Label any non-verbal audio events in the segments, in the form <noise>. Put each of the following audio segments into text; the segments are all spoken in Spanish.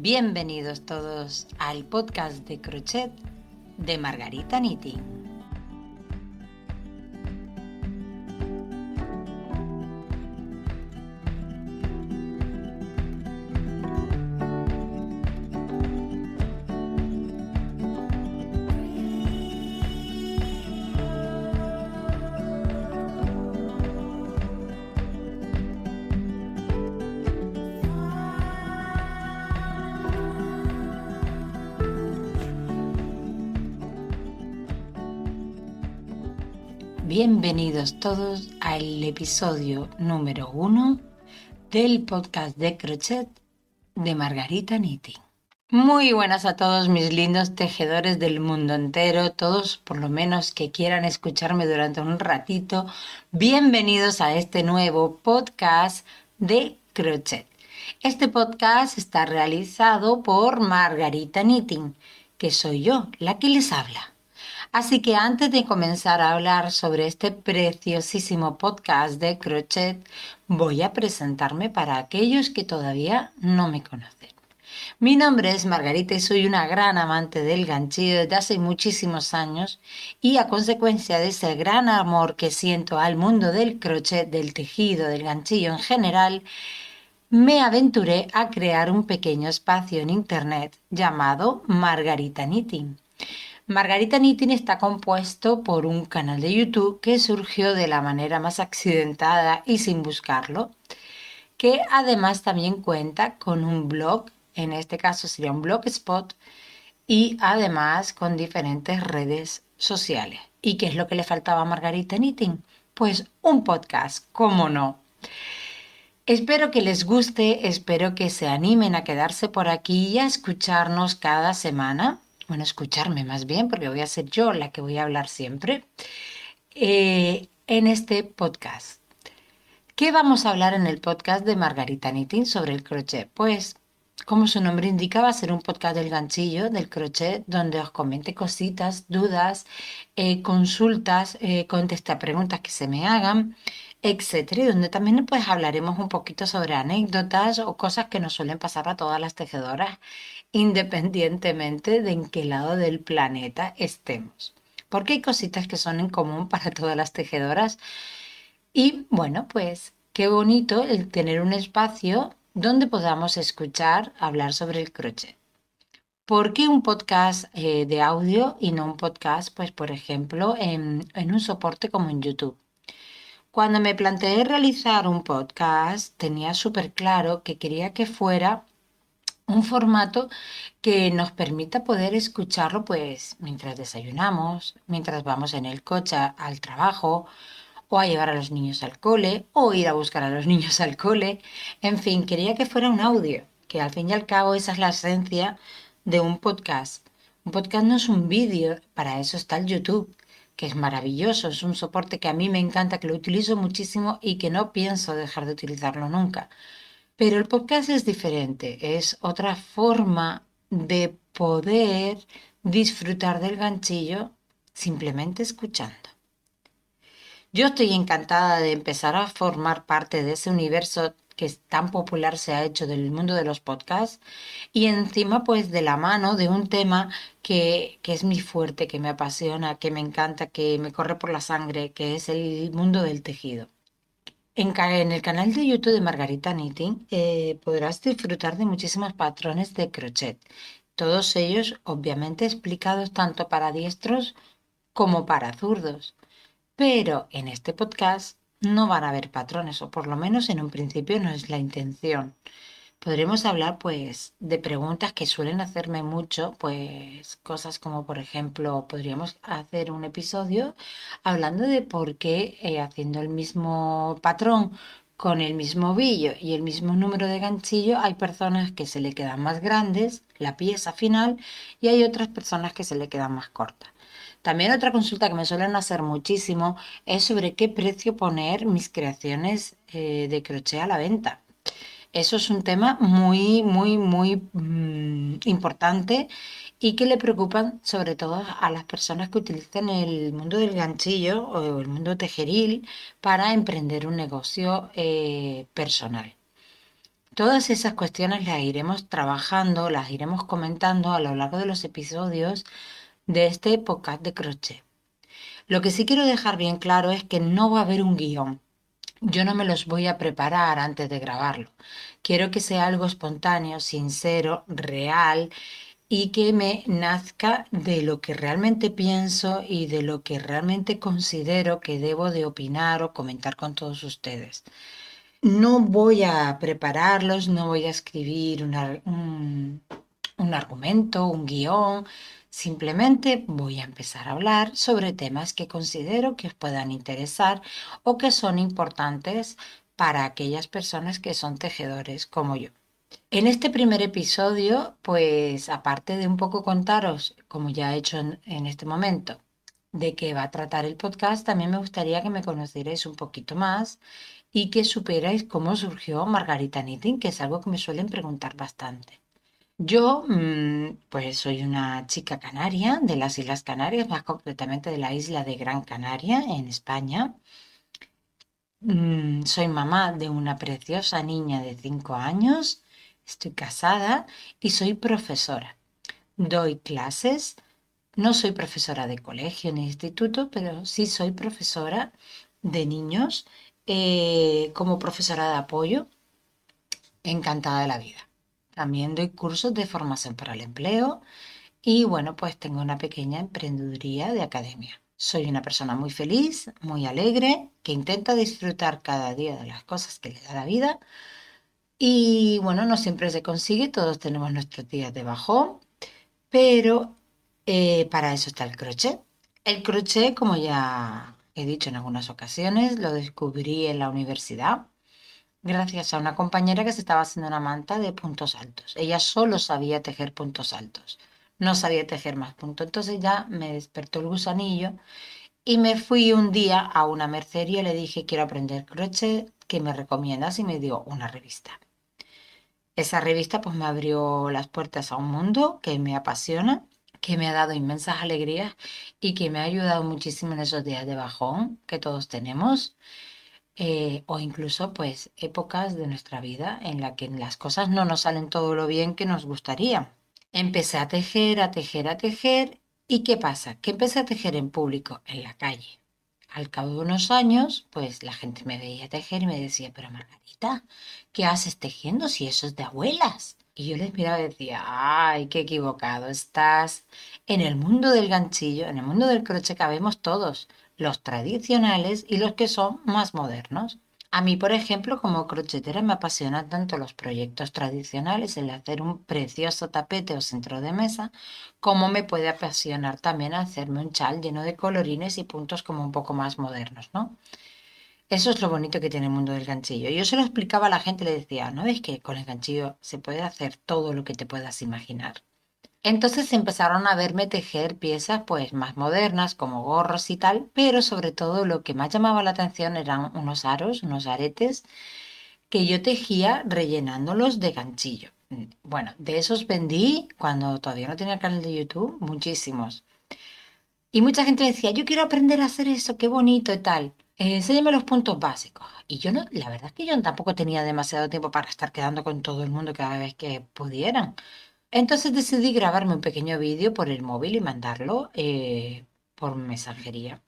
Bienvenidos todos al podcast de crochet de Margarita Knitting. Bienvenidos todos al episodio número uno del podcast de crochet de Margarita Knitting. Muy buenas a todos mis lindos tejedores del mundo entero, todos por lo menos que quieran escucharme durante un ratito. Bienvenidos a este nuevo podcast de crochet. Este podcast está realizado por Margarita Knitting, que soy yo la que les habla. Así que antes de comenzar a hablar sobre este preciosísimo podcast de crochet, voy a presentarme para aquellos que todavía no me conocen. Mi nombre es Margarita y soy una gran amante del ganchillo desde hace muchísimos años y a consecuencia de ese gran amor que siento al mundo del crochet, del tejido, del ganchillo en general, me aventuré a crear un pequeño espacio en internet llamado Margarita Knitting Margarita Knitting está compuesto por un canal de YouTube que surgió de la manera más accidentada y sin buscarlo, que además también cuenta con un blog, en este caso sería un blogspot, y además con diferentes redes sociales. ¿Y qué es lo que le faltaba a Margarita Knitting? Pues un podcast, ¿cómo no? Espero que les guste, espero que se animen a quedarse por aquí y a escucharnos cada semana bueno, escucharme más bien, porque voy a ser yo la que voy a hablar siempre, eh, en este podcast. ¿Qué vamos a hablar en el podcast de Margarita Knitting sobre el crochet? Pues, como su nombre indica, va a ser un podcast del ganchillo, del crochet, donde os comente cositas, dudas, eh, consultas, eh, conteste a preguntas que se me hagan, etcétera, y donde también pues hablaremos un poquito sobre anécdotas o cosas que nos suelen pasar a todas las tejedoras independientemente de en qué lado del planeta estemos. Porque hay cositas que son en común <laughs> para todas las tejedoras. Y bueno, pues qué bonito el tener un espacio donde podamos escuchar hablar sobre el crochet. ¿Por qué un podcast eh, de audio y no un podcast, pues por ejemplo, en, en un soporte como en YouTube? Cuando me planteé realizar un podcast, tenía súper claro que quería que fuera un formato que nos permita poder escucharlo pues mientras desayunamos, mientras vamos en el coche al trabajo o a llevar a los niños al cole o ir a buscar a los <laughs> niños al cole. En fin, quería que fuera un audio, que al fin y al cabo esa es la esencia de un podcast. Un podcast no es un vídeo, para eso está el YouTube, que es maravilloso, es un soporte que a mí me encanta, que lo utilizo muchísimo y que no pienso dejar de utilizarlo nunca. Pero el podcast es diferente, es otra forma de poder disfrutar del ganchillo simplemente escuchando. Yo estoy encantada de empezar a formar parte de ese universo que tan popular se ha hecho del mundo de los podcasts y encima pues de la mano de un tema que, que es mi fuerte, que me apasiona, que me encanta, que me corre por la sangre, que es el mundo del tejido. En, el canal de YouTube de Margarita Knitting eh, podrás disfrutar de muchísimos patrones de crochet, todos ellos obviamente explicados tanto para diestros como para zurdos. Pero en este podcast no van a haber patrones, o por lo menos en un principio no es la intención podremos hablar pues de preguntas que suelen hacerme mucho, pues cosas como por ejemplo podríamos hacer un episodio hablando de por qué eh, haciendo el mismo patrón con el mismo billo y el mismo número de ganchillo hay personas que se le quedan más grandes la pieza final y hay otras personas que se le quedan más cortas. También otra consulta que me suelen hacer muchísimo es sobre qué precio poner mis creaciones eh, de crochet a la venta. Eso es un tema muy, muy, muy mm, importante y que le preocupan sobre todo a las personas que utilizan el mundo del ganchillo o el mundo tejeril para emprender un negocio eh, personal. Todas esas cuestiones las iremos trabajando, las iremos comentando a lo largo de los episodios de este podcast de crochet. Lo que sí quiero dejar bien claro es que no va a haber un guion. Yo no me los voy a preparar antes de grabarlo. Quiero que sea algo espontáneo, sincero, real y que me nazca de lo que realmente pienso y de lo que realmente considero que debo de opinar o comentar con todos ustedes. No voy a prepararlos, no voy a escribir un, un argumento, un guion, Simplemente voy a empezar a hablar sobre temas que considero que os puedan interesar o que son importantes para aquellas personas que son tejedores como yo. En este primer episodio, pues aparte de un poco contaros, como ya he hecho en, este momento, de qué va a tratar el podcast, también me gustaría que me conocierais un poquito más y que supierais cómo surgió Margarita Knitting, que es algo que me suelen preguntar bastante. Yo, mm, pues soy una chica canaria de las Islas Canarias, más concretamente de la isla de Gran Canaria, en España. Mm, soy mamá de una preciosa niña de 5 años, estoy casada y soy profesora. Doy clases, no soy profesora de colegio ni instituto, pero sí soy profesora de niños eh, como profesora de apoyo, encantada de la vida. También doy cursos de formación para el empleo y bueno, pues tengo una pequeña emprendeduría de academia. Soy una persona muy feliz, muy alegre, que intenta disfrutar cada día de las cosas que le da la vida. Y bueno, no siempre se consigue, todos tenemos nuestros días de bajón, pero eh, para eso está el crochet. El crochet, como ya he dicho en algunas ocasiones, lo descubrí en la universidad gracias a una compañera que se estaba haciendo una manta de puntos altos. Ella solo sabía tejer puntos altos, no sabía tejer más puntos. Entonces ya me despertó el gusanillo y me fui un día a una mercería y le dije, quiero aprender crochet, ¿qué me recomiendas? Y me dio una revista. Esa revista pues me abrió las puertas a un mundo que me apasiona, que me ha dado inmensas alegrías y que me ha ayudado muchísimo en esos días de bajón que todos tenemos. Eh, o incluso pues épocas de nuestra vida en la que las cosas no nos salen todo lo bien que nos gustaría. Empecé a tejer, a tejer, a tejer y ¿qué pasa? Que empecé a tejer en público, en la calle. Al cabo de unos años, pues la gente me veía tejer y me decía, pero Margarita, ¿qué haces tejiendo si eso es de abuelas? Y yo les miraba y decía, ay, qué equivocado estás. En el mundo del ganchillo, en el mundo del crochet cabemos todos los tradicionales y los que son más modernos. A mí, por ejemplo, como crochetera me apasionan tanto los proyectos tradicionales, el hacer un precioso tapete o centro de mesa, como me puede apasionar también hacerme un chal lleno de colorines y puntos como un poco más modernos, ¿no? Eso es lo bonito que tiene el mundo del ganchillo. Yo se lo explicaba a la gente, le decía, ¿no ves que con el ganchillo se puede hacer todo lo que te puedas imaginar? Entonces empezaron a verme tejer piezas pues más modernas como gorros y tal, pero sobre todo lo que más llamaba la atención eran unos aros, unos aretes que yo tejía rellenándolos de ganchillo. Bueno, de esos vendí cuando todavía no tenía canal de YouTube, muchísimos. Y mucha gente decía, yo quiero aprender a hacer eso, qué bonito y tal. Eh, enséñame los puntos básicos. Y yo no, la verdad es que yo tampoco tenía demasiado tiempo para estar quedando con todo el mundo cada vez que pudieran. Entonces decidí grabarme un pequeño vídeo por el móvil y mandarlo eh, por mensajería.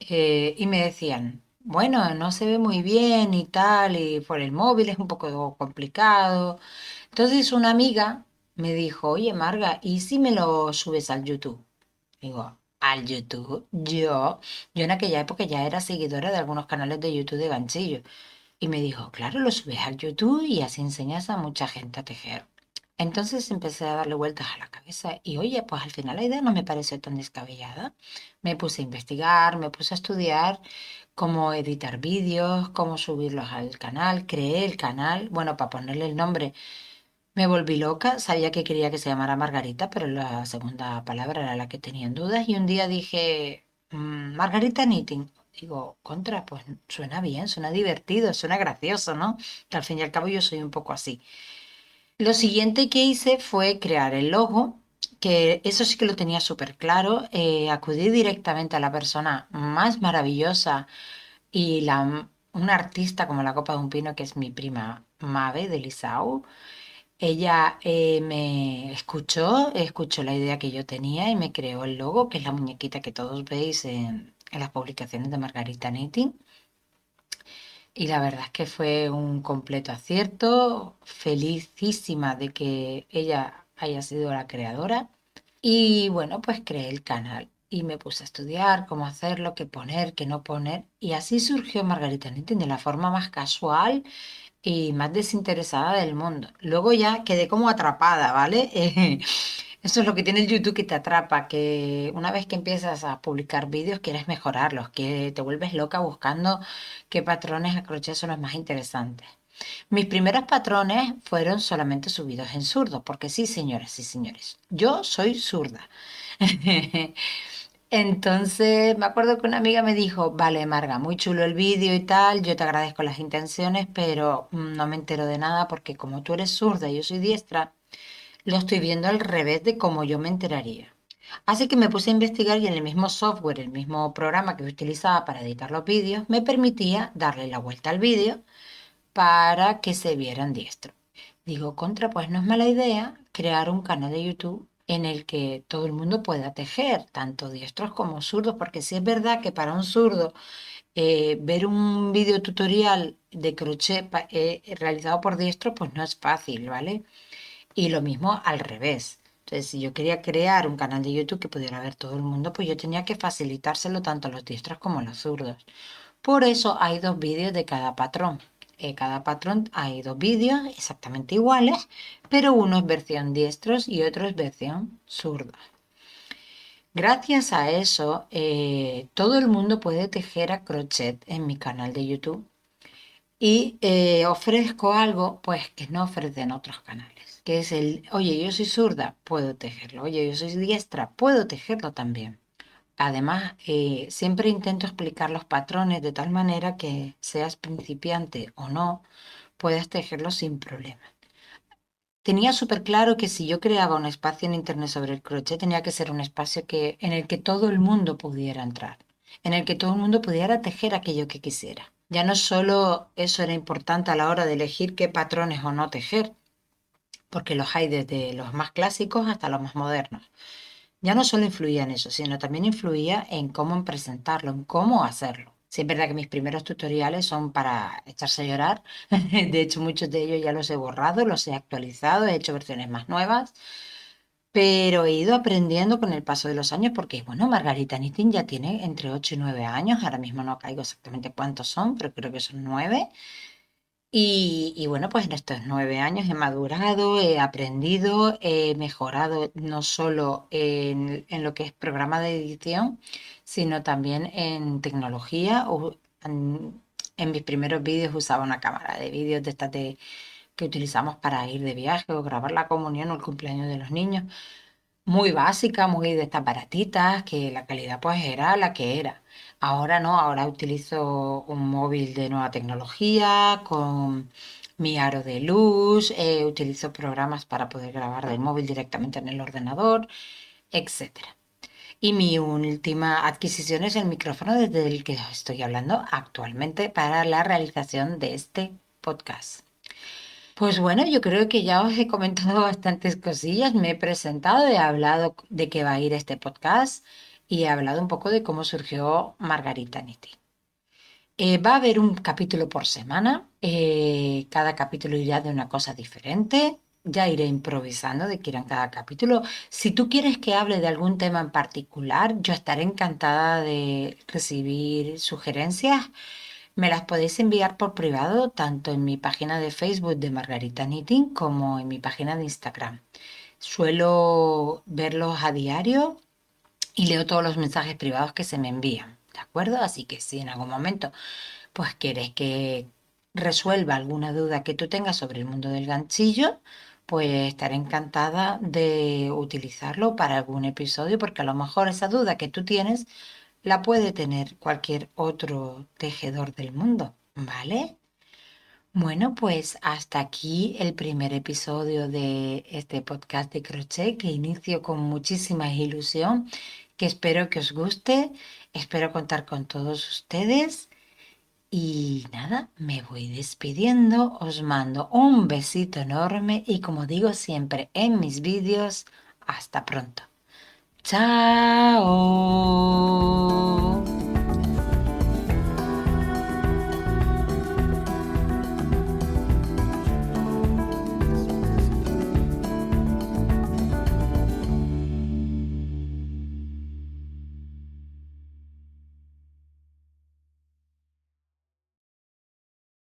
Eh, y me decían, bueno, no se ve muy bien y tal, y por el móvil es un poco complicado. Entonces una amiga me dijo, oye Marga, ¿y si me lo subes al YouTube? Digo, ¿al YouTube? Yo, yo en aquella época ya era seguidora de algunos canales de YouTube de ganchillo. Y me dijo, claro, lo subes al YouTube y así enseñas a mucha gente a tejer. Entonces empecé a darle vueltas a la cabeza y oye, pues al final la idea no me pareció tan descabellada. Me puse a investigar, me puse a estudiar cómo editar vídeos, cómo subirlos al canal, creé el canal, bueno, para ponerle el nombre. Me volví loca, sabía que quería que se llamara Margarita, pero la segunda palabra era la que tenía en dudas y un día dije, mm, Margarita Knitting. Digo, contra, pues suena bien, suena divertido, suena gracioso, ¿no? Que al fin y al cabo yo soy un poco así. Lo siguiente que hice fue crear el logo, que eso sí que lo tenía súper claro. Eh, acudí directamente a la persona más maravillosa y la una artista como la copa de un pino, que es mi prima Mabe de Lisau. Ella eh, me escuchó, escuchó la idea que yo tenía y me creó el logo, que es la muñequita que todos veis en, las publicaciones de Margarita Knitting. Y la verdad es que fue un completo acierto, felicísima de que ella haya sido la creadora. Y bueno, pues creé el canal y me puse a estudiar cómo hacerlo, qué poner, qué no poner. Y así surgió Margarita Knitting de la forma más casual y más desinteresada del mundo. Luego ya quedé como atrapada, ¿vale? <laughs> Eso es lo que tiene el YouTube que te atrapa, que una vez que empiezas a publicar vídeos quieres mejorarlos, que te vuelves loca buscando qué patrones a son los más interesantes. Mis primeros patrones fueron solamente subidos en zurdo, porque sí, señoras y señores, yo soy zurda. <laughs> Entonces me acuerdo que una amiga me dijo, vale, Marga, muy chulo el vídeo y tal, yo te agradezco las intenciones, pero mm, no me entero de nada porque como tú eres zurda y yo soy diestra, lo estoy viendo al revés de como yo me enteraría. Así que me puse a investigar y en el mismo software, el mismo programa que utilizaba para editar los vídeos, me permitía darle la vuelta al vídeo para que se vieran diestro. Digo, contra, pues no es mala idea crear un canal de YouTube en el que todo el mundo pueda tejer, tanto diestros como zurdos, porque si es verdad que para un zurdo eh, ver un video tutorial de crochet eh, realizado por diestro, pues no es fácil, ¿vale? Y lo mismo al revés. Entonces, si yo quería crear un canal de YouTube que pudiera ver todo el mundo, pues yo tenía que facilitárselo tanto a los diestros como a los zurdos. Por eso hay dos vídeos de cada patrón. En cada patrón hay dos vídeos exactamente iguales, pero uno es versión diestros y otro es versión zurda. Gracias a eso, eh, todo el mundo puede tejer a crochet en mi canal de YouTube y eh, ofrezco algo pues que no ofrecen otros canales, que es el, oye, yo soy zurda, puedo tejerlo, oye, yo soy diestra, puedo tejerlo también. Además, eh, siempre intento explicar los patrones de tal manera que seas principiante o no, puedas tejerlos sin problema. Tenía súper claro que si yo creaba un espacio en Internet sobre el crochet, tenía que ser un espacio que, en el que todo el mundo pudiera entrar, en el que todo el mundo pudiera tejer aquello que quisiera. Ya no solo eso era importante a la hora de elegir qué patrones o no tejer, porque los hay desde los más clásicos hasta los más modernos ya no solo influía en eso, sino también influía en cómo presentarlo, en cómo hacerlo. Sí, es verdad que mis primeros tutoriales son para echarse a llorar. <laughs> De hecho, muchos de ellos ya los he borrado, los he actualizado, he hecho versiones más nuevas. Pero he ido aprendiendo con el paso de los años porque, bueno, Margarita Knitting ya tiene entre 8 y 9 años. Ahora mismo no caigo exactamente cuántos son, pero creo que son 9. Y, bueno, pues en estos nueve años he madurado, he aprendido, he mejorado no solo en, lo que es programa de edición, sino también en tecnología. en, mis primeros vídeos usaba una cámara de vídeos de estas que utilizamos para ir de viaje o grabar la comunión o el cumpleaños de los niños. Muy básica, muy de estas baratitas, que la calidad pues era la que era. Ahora no, ahora utilizo un móvil de nueva tecnología con mi aro de luz, eh, utilizo programas para poder grabar del móvil directamente en el ordenador, etc. Y mi última adquisición es el micrófono desde el que estoy hablando actualmente para la realización de este podcast. Pues bueno, yo creo que ya os he comentado <laughs> bastantes cosillas, me he presentado, he hablado de qué va a ir este podcast y he hablado un poco de cómo surgió Margarita Nitti. Eh, va a haber un capítulo por semana, eh, cada capítulo irá de una cosa diferente, ya iré improvisando de qué irá cada capítulo. Si tú quieres que hable de algún tema en particular, yo estaré encantada de recibir sugerencias. Me las podéis enviar por privado tanto en mi página de Facebook de Margarita Knitting como en mi página de Instagram. Suelo verlos a diario y leo todos los mensajes privados que se me envían, ¿de acuerdo? Así que si en algún momento pues quieres que resuelva alguna duda que tú tengas sobre el mundo del ganchillo, pues estaré encantada de utilizarlo para algún episodio porque a lo mejor esa duda que tú tienes la puede tener cualquier otro tejedor del mundo, ¿vale? Bueno, pues hasta aquí el primer episodio de este podcast de crochet que inicio con muchísima ilusión, que espero que os guste, espero contar con todos ustedes Y nada, me voy despidiendo, os mando un besito enorme y como digo siempre en mis vídeos, hasta pronto. Chao.